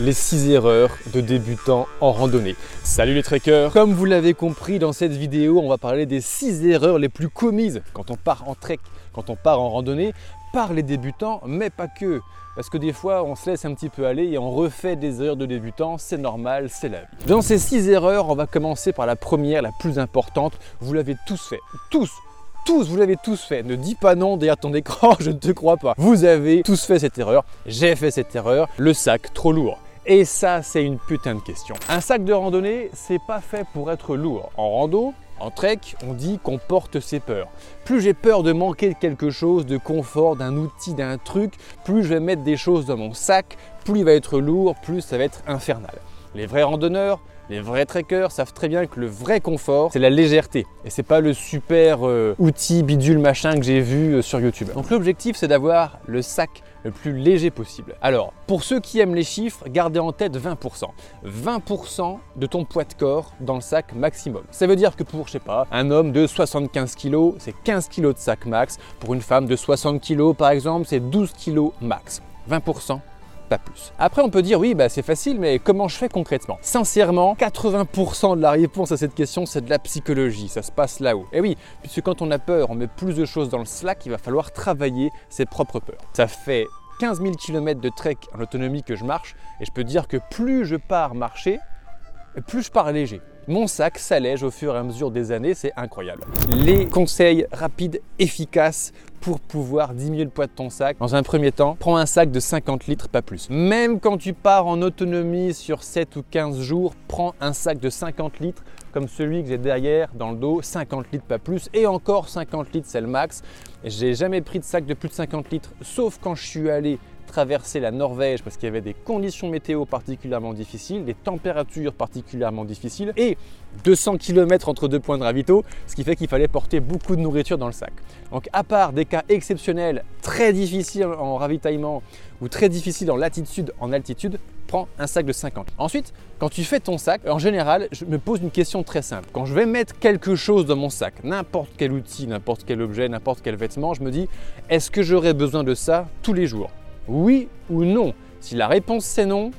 les 6 erreurs de débutants en randonnée. Salut les trekkers Comme vous l'avez compris dans cette vidéo, on va parler des 6 erreurs les plus commises quand on part en trek, quand on part en randonnée, par les débutants, mais pas que. Parce que des fois, on se laisse un petit peu aller et on refait des erreurs de débutants, c'est normal, c'est la vie. Dans ces 6 erreurs, on va commencer par la première, la plus importante. Vous l'avez tous fait, tous tous, vous l'avez tous fait. Ne dis pas non derrière ton écran, je ne te crois pas. Vous avez tous fait cette erreur. J'ai fait cette erreur. Le sac trop lourd. Et ça, c'est une putain de question. Un sac de randonnée, c'est pas fait pour être lourd. En rando, en trek, on dit qu'on porte ses peurs. Plus j'ai peur de manquer de quelque chose, de confort, d'un outil, d'un truc, plus je vais mettre des choses dans mon sac, plus il va être lourd, plus ça va être infernal. Les vrais randonneurs, les vrais trekkers savent très bien que le vrai confort, c'est la légèreté. Et c'est pas le super euh, outil bidule machin que j'ai vu euh, sur YouTube. Donc l'objectif, c'est d'avoir le sac le plus léger possible. Alors, pour ceux qui aiment les chiffres, gardez en tête 20%. 20% de ton poids de corps dans le sac maximum. Ça veut dire que pour, je sais pas, un homme de 75 kg, c'est 15 kg de sac max. Pour une femme de 60 kg, par exemple, c'est 12 kg max. 20% plus. Après, on peut dire oui, bah, c'est facile, mais comment je fais concrètement? Sincèrement, 80% de la réponse à cette question, c'est de la psychologie. Ça se passe là-haut. Et oui, puisque quand on a peur, on met plus de choses dans le slack, il va falloir travailler ses propres peurs. Ça fait 15 000 km de trek en autonomie que je marche, et je peux dire que plus je pars marcher, plus je pars léger. Mon sac s'allège au fur et à mesure des années, c'est incroyable. Les conseils rapides, efficaces pour pouvoir diminuer le poids de ton sac. Dans un premier temps, prends un sac de 50 litres, pas plus. Même quand tu pars en autonomie sur 7 ou 15 jours, prends un sac de 50 litres comme celui que j'ai derrière dans le dos, 50 litres pas plus, et encore 50 litres c'est le max. J'ai jamais pris de sac de plus de 50 litres, sauf quand je suis allé traverser la Norvège parce qu'il y avait des conditions météo particulièrement difficiles, des températures particulièrement difficiles et 200 km entre deux points de ravito, ce qui fait qu'il fallait porter beaucoup de nourriture dans le sac. Donc à part des cas exceptionnels, très difficiles en ravitaillement ou très difficiles en latitude, en altitude, prends un sac de 50. Ensuite, quand tu fais ton sac, en général, je me pose une question très simple. Quand je vais mettre quelque chose dans mon sac, n'importe quel outil, n'importe quel objet, n'importe quel vêtement, je me dis, est-ce que j'aurais besoin de ça tous les jours? Oui ou non Si la réponse c'est non,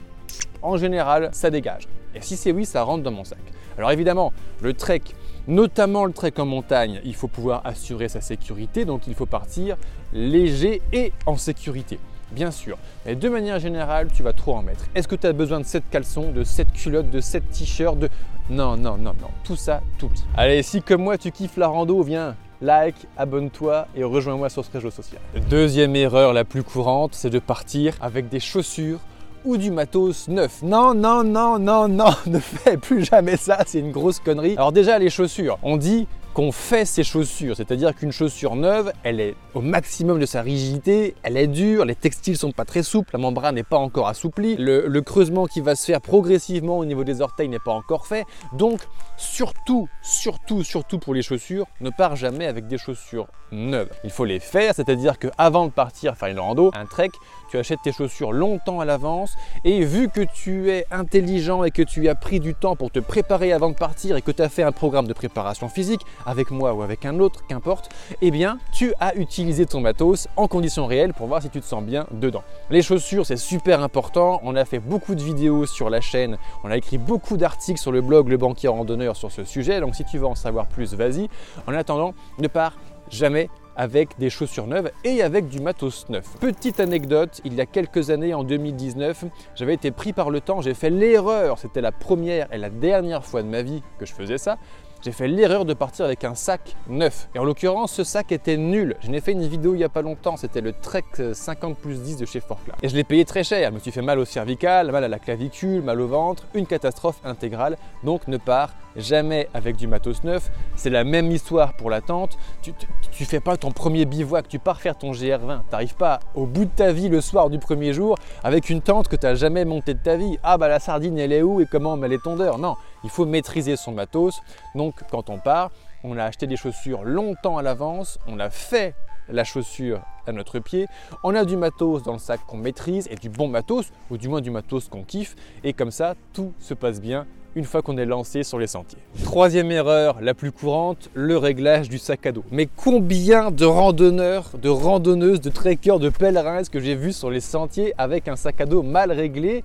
en général, ça dégage. Et si c'est oui, ça rentre dans mon sac. Alors évidemment, le trek, notamment le trek en montagne, il faut pouvoir assurer sa sécurité, donc il faut partir léger et en sécurité. Bien sûr, mais de manière générale, tu vas trop en mettre. Est-ce que tu as besoin de 7 caleçons, de 7 culottes, de 7 t-shirts, de... Non, non, non, non, tout ça, tout. Allez, si comme moi tu kiffes la rando, viens, like, abonne-toi et rejoins-moi sur ce réseau social. Deuxième erreur la plus courante, c'est de partir avec des chaussures ou du matos neuf. Non, non, non, non, non, ne fais plus jamais ça, c'est une grosse connerie. Alors déjà les chaussures, on dit qu'on fait ses chaussures, c'est-à-dire qu'une chaussure neuve, elle est au maximum de sa rigidité, elle est dure, les textiles sont pas très souples, la membrane n'est pas encore assouplie, le, le, creusement qui va se faire progressivement au niveau des orteils n'est pas encore fait. Donc surtout, surtout, surtout pour les chaussures, ne pars jamais avec des chaussures neuves. Il faut les faire, c'est-à-dire qu'avant de partir faire une rando, un trek, tu achètes tes chaussures longtemps à l'avance et vu que tu es intelligent et que tu as pris du temps pour te préparer avant de partir et que tu as fait un programme de préparation physique, avec moi ou avec un autre, qu'importe, eh bien tu as utilisé ton matos en conditions réelles pour voir si tu te sens bien dedans. Les chaussures, c'est super important. On a fait beaucoup de vidéos sur la chaîne, on a écrit beaucoup d'articles sur le blog Le Banquier Randonneur sur ce sujet. Donc si tu veux en savoir plus, vas-y. En attendant, ne pars jamais avec des chaussures neuves et avec du matos neuf. Petite anecdote, il y a quelques années, en 2019, j'avais été pris par le temps, j'ai fait l'erreur, c'était la première et la dernière fois de ma vie que je faisais ça, j'ai fait l'erreur de partir avec un sac neuf. Et en l'occurrence, ce sac était nul. Je n'ai fait une vidéo il n'y a pas longtemps, c'était le Trek 50 plus 10 de chez Forclaz. Et je l'ai payé très cher. Je me suis fait mal au cervical, mal à la clavicule, mal au ventre, une catastrophe intégrale. Donc ne pars jamais avec du matos neuf. C'est la même histoire pour la tente. Tu, tu, fais pas ton premier bivouac, tu pars faire ton GR20. Tu n'arrives pas au bout de ta vie le soir du premier jour avec une tente que tu n'as jamais montée de ta vie. Ah bah la sardine elle est où et comment met les tondeurs Non, il faut maîtriser son matos. Donc quand on part, on a acheté des chaussures longtemps à l'avance, on a fait la chaussure à notre pied, on a du matos dans le sac qu'on maîtrise et du bon matos, ou du moins du matos qu'on kiffe, et comme ça tout se passe bien une fois qu'on est lancé sur les sentiers. Troisième erreur, la plus courante, le réglage du sac à dos. Mais combien de randonneurs, de randonneuses, de trekkers, de pèlerins que j'ai vu sur les sentiers avec un sac à dos mal réglé?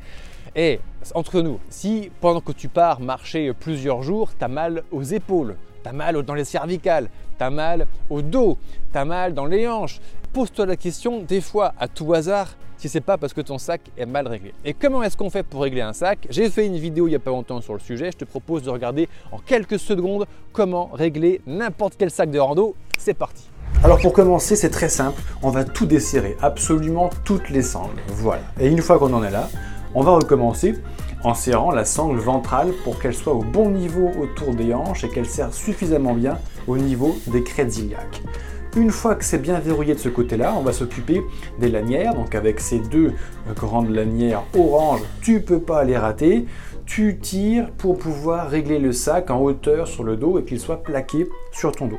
Et entre nous, si pendant que tu pars marcher plusieurs jours, tu as mal aux épaules, tu as mal dans les cervicales, tu as mal au dos, tu as mal dans les hanches, pose-toi la question des fois à tout hasard si c'est pas parce que ton sac est mal réglé. Et comment est-ce qu'on fait pour régler un sac? J'ai fait une vidéo il n'y a pas longtemps sur le sujet, je te propose de regarder en quelques secondes comment régler n'importe quel sac de rando. C'est parti alors pour commencer, c'est très simple, on va tout desserrer, absolument toutes les sangles. Voilà. Et une fois qu'on en est là, on va recommencer en serrant la sangle ventrale pour qu'elle soit au bon niveau autour des hanches et qu'elle serre suffisamment bien au niveau des crêtes iliaques. Une fois que c'est bien verrouillé de ce côté-là, on va s'occuper des lanières. Donc avec ces deux grandes lanières orange, tu peux pas les rater. Tu tires pour pouvoir régler le sac en hauteur sur le dos et qu'il soit plaqué sur ton dos.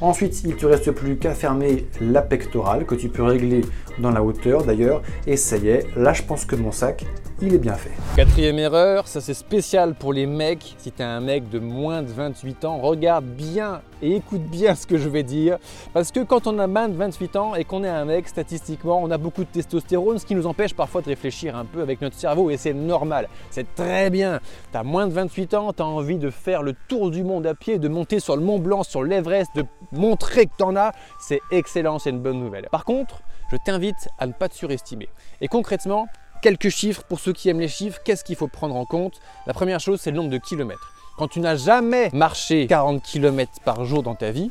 Ensuite, il ne te reste plus qu'à fermer la pectorale que tu peux régler dans la hauteur d'ailleurs. Et ça y est, là je pense que mon sac, il est bien fait. Quatrième erreur, ça c'est spécial pour les mecs. Si tu es un mec de moins de 28 ans, regarde bien et écoute bien ce que je vais dire. Parce que quand on a moins de 28 ans et qu'on est un mec, statistiquement, on a beaucoup de testostérone, ce qui nous empêche parfois de réfléchir un peu avec notre cerveau et c'est normal. C'est très bien. Tu as moins de 28 ans, tu as envie de faire le tour du monde à pied, de monter sur le Mont Blanc, sur l'Everest, de montrer que tu en as. C'est excellent, c'est une bonne nouvelle. Par contre, je t'invite à ne pas te surestimer. Et concrètement, quelques chiffres pour ceux qui aiment les chiffres, qu'est-ce qu'il faut prendre en compte? La première chose, c'est le nombre de kilomètres. Quand tu n'as jamais marché 40 km par jour dans ta vie,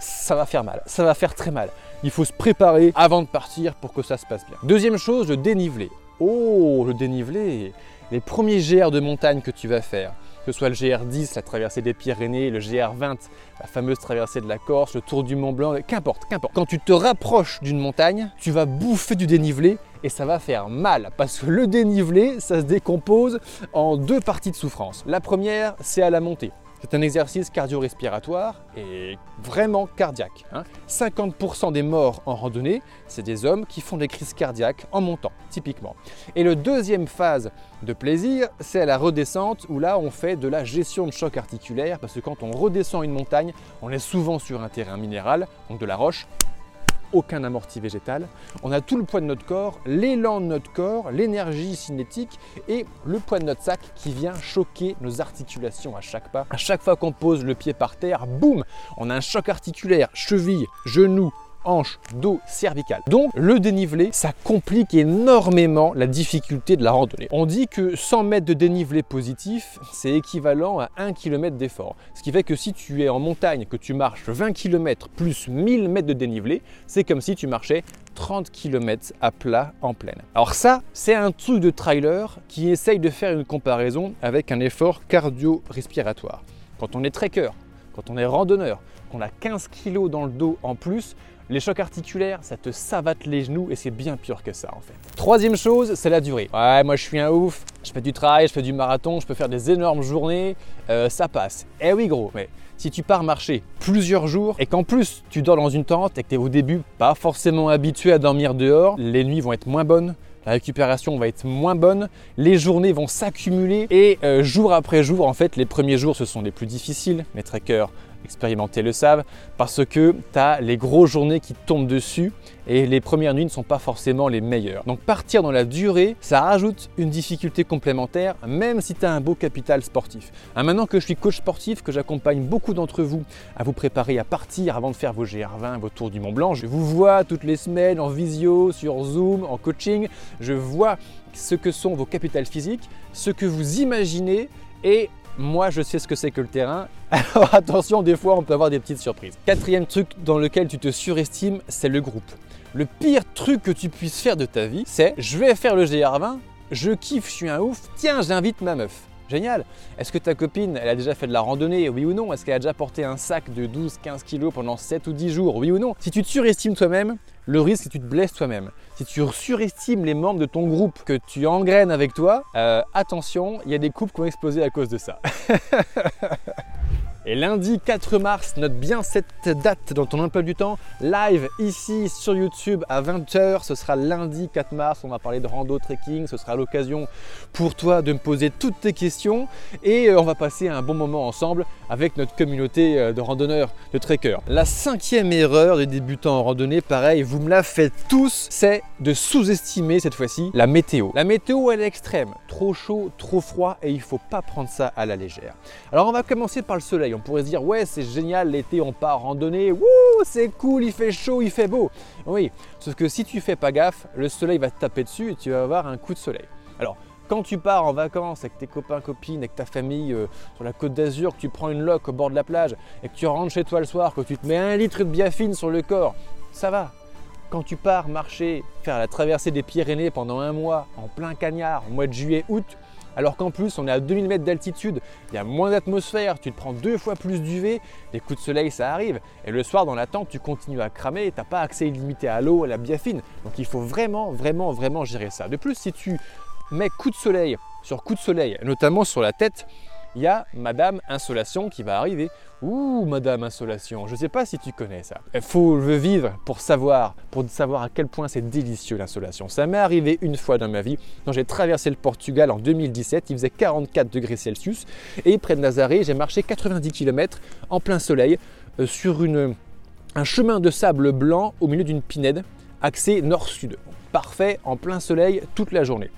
ça va faire mal, ça va faire très mal. Il faut se préparer avant de partir pour que ça se passe bien. Deuxième chose, le dénivelé. Oh, le dénivelé Les premiers GR de montagne que tu vas faire, que ce soit le GR10, la traversée des Pyrénées, le GR20, la fameuse traversée de la Corse, le Tour du Mont Blanc, qu'importe, qu'importe. Quand tu te rapproches d'une montagne, tu vas bouffer du dénivelé et ça va faire mal parce que le dénivelé, ça se décompose en deux parties de souffrance. La première, c'est à la montée. C'est un exercice cardio-respiratoire et vraiment cardiaque. 50% hein. des morts en randonnée, c'est des hommes qui font des crises cardiaques en montant, typiquement. Et le deuxième phase de plaisir, c'est à la redescente où là on fait de la gestion de choc articulaire parce que quand on redescend une montagne, on est souvent sur un terrain minéral, donc de la roche, aucun amorti végétal. On a tout le poids de notre corps, l'élan de notre corps, l'énergie cinétique et le poids de notre sac qui vient choquer nos articulations à chaque pas. À chaque fois qu'on pose le pied par terre, boum, on a un choc articulaire, cheville, genou, hanche, dos, cervical. Donc le dénivelé, ça complique énormément la difficulté de la randonnée. On dit que 100 mètres de dénivelé positif, c'est équivalent à 1 km d'effort. Ce qui fait que si tu es en montagne, que tu marches 20 km plus 1000 mètres de dénivelé, c'est comme si tu marchais 30 km à plat en pleine. Alors ça, c'est un truc de trailer qui essaye de faire une comparaison avec un effort cardio-respiratoire. Quand on est trekker, quand on est randonneur, qu'on a 15 kg dans le dos en plus, les chocs articulaires, ça te savate les genoux et c'est bien pire que ça en fait. Troisième chose, c'est la durée. Ouais, moi je suis un ouf, je fais du trail, je fais du marathon, je peux faire des énormes journées, euh, ça passe. Eh oui gros, mais si tu pars marcher plusieurs jours et qu'en plus tu dors dans une tente et que tu es au début pas forcément habitué à dormir dehors, les nuits vont être moins bonnes, la récupération va être moins bonne, les journées vont s'accumuler et euh, jour après jour, en fait, les premiers jours ce sont les plus difficiles. Mes trackers expérimentés le savent, parce que tu as les grosses journées qui tombent dessus et les premières nuits ne sont pas forcément les meilleures. Donc partir dans la durée, ça rajoute une difficulté complémentaire, même si tu as un beau capital sportif. Hein, maintenant que je suis coach sportif, que j'accompagne beaucoup d'entre vous à vous préparer à partir avant de faire vos GR20, vos tours du Mont Blanc, je vous vois toutes les semaines en visio, sur Zoom, en coaching, je vois ce que sont vos capitales physiques, ce que vous imaginez et moi, je sais ce que c'est que le terrain. Alors attention, des fois, on peut avoir des petites surprises. Quatrième truc dans lequel tu te surestimes, c'est le groupe. Le pire truc que tu puisses faire de ta vie, c'est je vais faire le GR20, je kiffe, je suis un ouf, tiens, j'invite ma meuf. Est-ce que ta copine, elle a déjà fait de la randonnée, oui ou non? Est-ce qu'elle a déjà porté un sac de 12-15 kg pendant 7 ou 10 jours, oui ou non? Si tu te surestimes toi-même, le risque c'est que tu te blesses toi-même. Si tu surestimes les membres de ton groupe que tu engraines avec toi, euh, attention, il y a des couples qui ont explosé à cause de ça. Et lundi 4 mars, note bien cette date dans ton emploi du temps, live ici sur YouTube à 20h. Ce sera lundi 4 mars, on va parler de rando trekking. Ce sera l'occasion pour toi de me poser toutes tes questions et euh, on va passer un bon moment ensemble avec notre communauté euh, de randonneurs, de trekkers. La cinquième erreur des débutants en randonnée, pareil, vous me la faites tous, c'est de sous-estimer cette fois-ci la météo. La météo, elle est extrême, trop chaud, trop froid et il faut pas prendre ça à la légère. Alors on va commencer par le soleil. On pourrait se dire, ouais, c'est génial, l'été, on part randonner, wouh, c'est cool, il fait chaud, il fait beau. Oui, sauf que si tu fais pas gaffe, le soleil va te taper dessus et tu vas avoir un coup de soleil. Alors, quand tu pars en vacances avec tes copains, copines, avec ta famille euh, sur la côte d'Azur, que tu prends une loque au bord de la plage et que tu rentres chez toi le soir, que tu te mets un litre de biafine sur le corps, ça va. Quand tu pars marcher, faire la traversée des Pyrénées pendant un mois, en plein cagnard, au mois de juillet, août, alors qu'en plus on est à 2000 mètres d'altitude, il y a moins d'atmosphère, tu te prends deux fois plus d'UV, les coups de soleil ça arrive, et le soir dans la tente tu continues à cramer, tu n'as pas accès illimité à l'eau, à la biafine, donc il faut vraiment, vraiment, vraiment gérer ça. De plus, si tu mets coup de soleil sur coup de soleil, notamment sur la tête, il y a Madame Insolation qui va arriver. Ouh, Madame Insolation, je ne sais pas si tu connais ça. Il faut le vivre pour savoir, pour savoir à quel point c'est délicieux l'insolation. Ça m'est arrivé une fois dans ma vie, quand j'ai traversé le Portugal en 2017, il faisait 44 degrés Celsius, et près de Nazaré, j'ai marché 90 km en plein soleil euh, sur une, un chemin de sable blanc au milieu d'une pinède, axé nord-sud parfait en plein soleil toute la journée.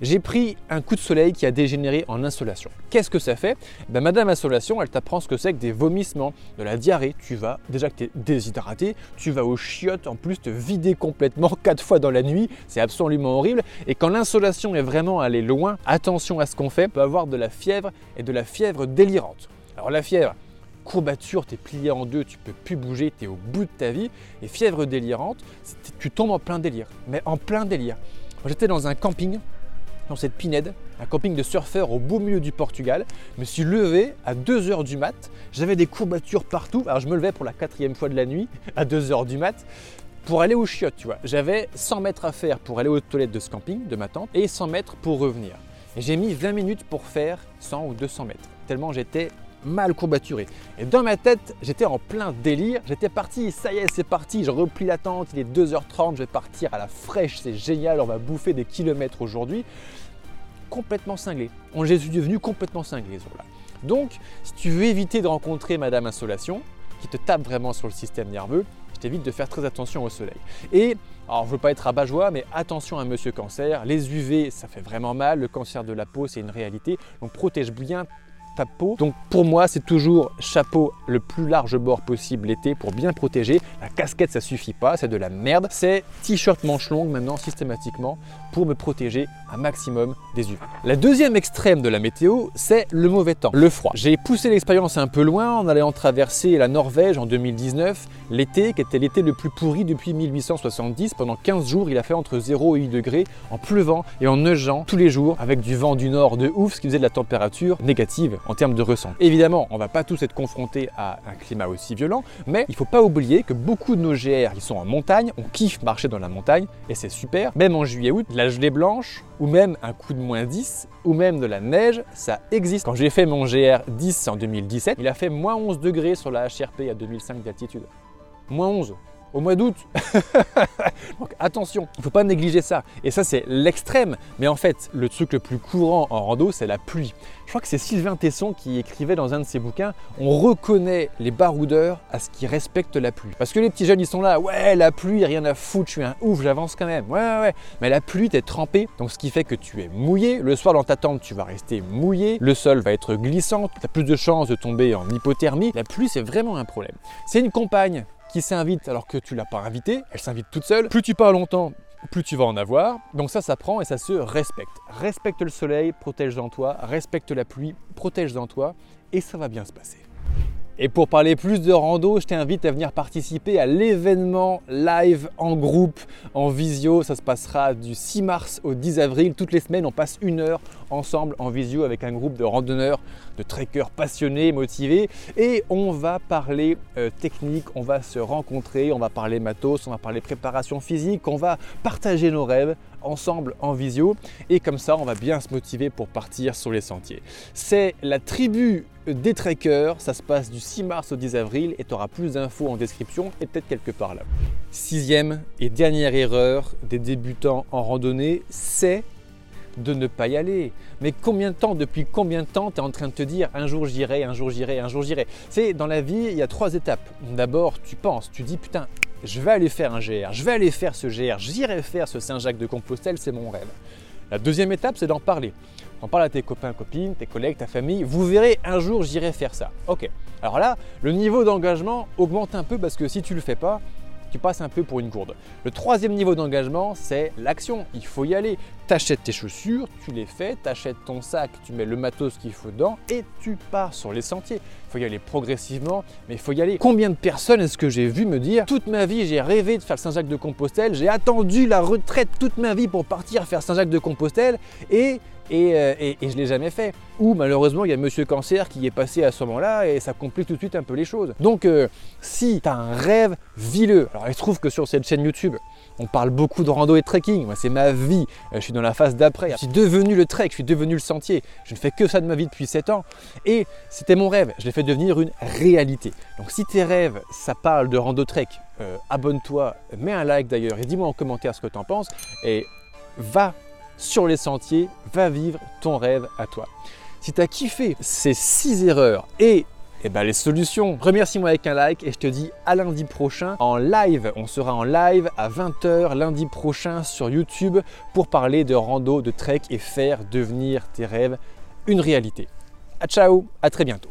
J'ai pris un coup de soleil qui a dégénéré en insolation. Qu'est-ce que ça fait? Ben, Madame Insolation, elle t'apprend ce que c'est que des vomissements, de la diarrhée. Tu vas, déjà que tu es déshydraté, tu vas aux chiottes, en plus te vider complètement quatre fois dans la nuit. C'est absolument horrible. Et quand l'insolation est vraiment allée loin, attention à ce qu'on fait, peut avoir de la fièvre et de la fièvre délirante. Alors la fièvre, courbature, tu es plié en deux, tu peux plus bouger, tu es au bout de ta vie. Et fièvre délirante, tu tombes en plein délire. Mais en plein délire. J'étais dans un camping, dans cette pinède, un camping de surfeurs au beau milieu du Portugal. Je me suis levé à 2h du mat. J'avais des courbatures partout. Alors je me levais pour la quatrième fois de la nuit à 2h du mat pour aller au chiottes, tu vois. J'avais 100 mètres à faire pour aller aux toilettes de ce camping, de ma tente, et 100 mètres pour revenir. J'ai mis 20 minutes pour faire 100 ou 200 mètres, tellement j'étais mal courbaturé. Et dans ma tête, j'étais en plein délire. J'étais parti, ça y est, c'est parti. Je replie la tente, il est 2h30, je vais partir à la fraîche, c'est génial, on va bouffer des kilomètres aujourd'hui. Complètement cinglé. On suis devenu complètement cinglé ce là Donc, si tu veux éviter de rencontrer Madame Insolation, qui te tape vraiment sur le système nerveux, je t'évite de faire très attention au soleil. Et alors, je veux pas être rabat-joie, mais attention à Monsieur Cancer. Les UV, ça fait vraiment mal. Le cancer de la peau, c'est une réalité. Donc, protège bien Donc pour moi, c'est toujours chapeau le plus large bord possible l'été pour bien protéger. La casquette, ça suffit pas, c'est de la merde. C'est t-shirt manche longue maintenant systématiquement pour me protéger un maximum des UV. La deuxième extrême de la météo, c'est le mauvais temps, le froid. J'ai poussé l'expérience un peu loin en allant traverser la Norvège en 2019, l'été qui était l'été le plus pourri depuis 1870. Pendant 15 jours, il a fait entre 0 et 8 degrés en pleuvant et en neigeant tous les jours avec du vent du nord de ouf, ce qui faisait de la température négative en termes de ressenti. Évidemment, on va pas tous être confrontés à un climat aussi violent, mais il faut pas oublier que beaucoup de nos GR qui sont en montagne, on kiffe marcher dans la montagne et c'est super. Même en juillet-août, la gelée blanche ou même un coup de moins 10 ou même de la neige, ça existe. Quand j'ai fait mon GR 10 en 2017, il a fait moins 11 degrés sur la HRP à 2005 d'altitude. Moins 11 au mois d'août. Donc attention, il ne faut pas négliger ça. Et ça, c'est l'extrême. Mais en fait, le truc le plus courant en rando, c'est la pluie. Je crois que c'est Sylvain Tesson qui écrivait dans un de ses bouquins On reconnaît les baroudeurs à ce qui respectent la pluie. Parce que les petits jeunes, ils sont là Ouais, la pluie, rien à foutre, je suis un ouf, j'avance quand même. Ouais, ouais, ouais. Mais la pluie, t'es trempé. Donc ce qui fait que tu es mouillé. Le soir, dans ta tente, tu vas rester mouillé. Le sol va être glissant. Tu as plus de chances de tomber en hypothermie. La pluie, c'est vraiment un problème. C'est une compagne qui s'invite alors que tu l'as pas invitée, elle s'invite toute seule. Plus tu parles longtemps, plus tu vas en avoir. Donc ça, ça prend et ça se respecte. Respecte le soleil, protège-en toi. Respecte la pluie, protège-en toi. Et ça va bien se passer. Et pour parler plus de rando, je t'invite à venir participer à l'événement live en groupe, en visio. Ça se passera du 6 mars au 10 avril. Toutes les semaines, on passe une heure ensemble en visio avec un groupe de randonneurs, de trekkers passionnés, motivés. Et on va parler euh, technique, on va se rencontrer, on va parler matos, on va parler préparation physique, on va partager nos rêves ensemble en visio et comme ça on va bien se motiver pour partir sur les sentiers. C'est la tribu des trekkers, ça se passe du 6 mars au 10 avril et tu auras plus d'infos en description et peut-être quelque part là. Sixième et dernière erreur des débutants en randonnée, c'est de ne pas y aller. Mais combien de temps, depuis combien de temps tu en train de te dire un jour j'irai, un jour j'irai, un jour j'irai? C'est dans la vie, il y a trois étapes. D'abord, tu penses, tu dis putain, je vais aller faire un GR, je vais aller faire ce GR, j'irai faire ce Saint-Jacques de Compostelle, c'est mon rêve. La deuxième étape, c'est d'en parler. En parle à tes copains, copines, tes collègues, ta famille. Vous verrez, un jour, j'irai faire ça. Ok. Alors là, le niveau d'engagement augmente un peu parce que si tu le fais pas, tu passes un peu pour une gourde. Le troisième niveau d'engagement, c'est l'action. Il faut y aller. Tu achètes tes chaussures, tu les fais, tu achètes ton sac, tu mets le matos qu'il faut dedans et tu pars sur les sentiers. Il faut y aller progressivement, mais il faut y aller. Combien de personnes est-ce que j'ai vu me dire toute ma vie j'ai rêvé de faire Saint-Jacques de Compostelle, j'ai attendu la retraite toute ma vie pour partir faire Saint-Jacques de Compostelle et euh, et, je ne l'ai jamais fait. Ou malheureusement, il y a Monsieur Cancer qui est passé à ce moment-là et ça complique tout de suite un peu les choses. Donc, euh, si tu as un rêve, vis-le. Alors, il se trouve que sur cette chaîne YouTube, on parle beaucoup de rando et trekking. Moi, c'est ma vie. Euh, je suis dans la phase d'après. Je suis devenu le trek, je suis devenu le sentier. Je ne fais que ça de ma vie depuis 7 ans. Et c'était mon rêve. Je l'ai fait devenir une réalité. Donc, si tes rêves, ça parle de rando trek, abonne-toi, mets un like d'ailleurs et dis-moi en commentaire ce que tu en penses. Et va sur les sentiers, va vivre ton rêve à toi. Si tu as kiffé ces 6 erreurs et eh ben, les solutions, remercie-moi avec un like et je te dis à lundi prochain en live. On sera en live à 20h lundi prochain sur YouTube pour parler de rando, de trek et faire devenir tes rêves une réalité. A ciao, à très bientôt.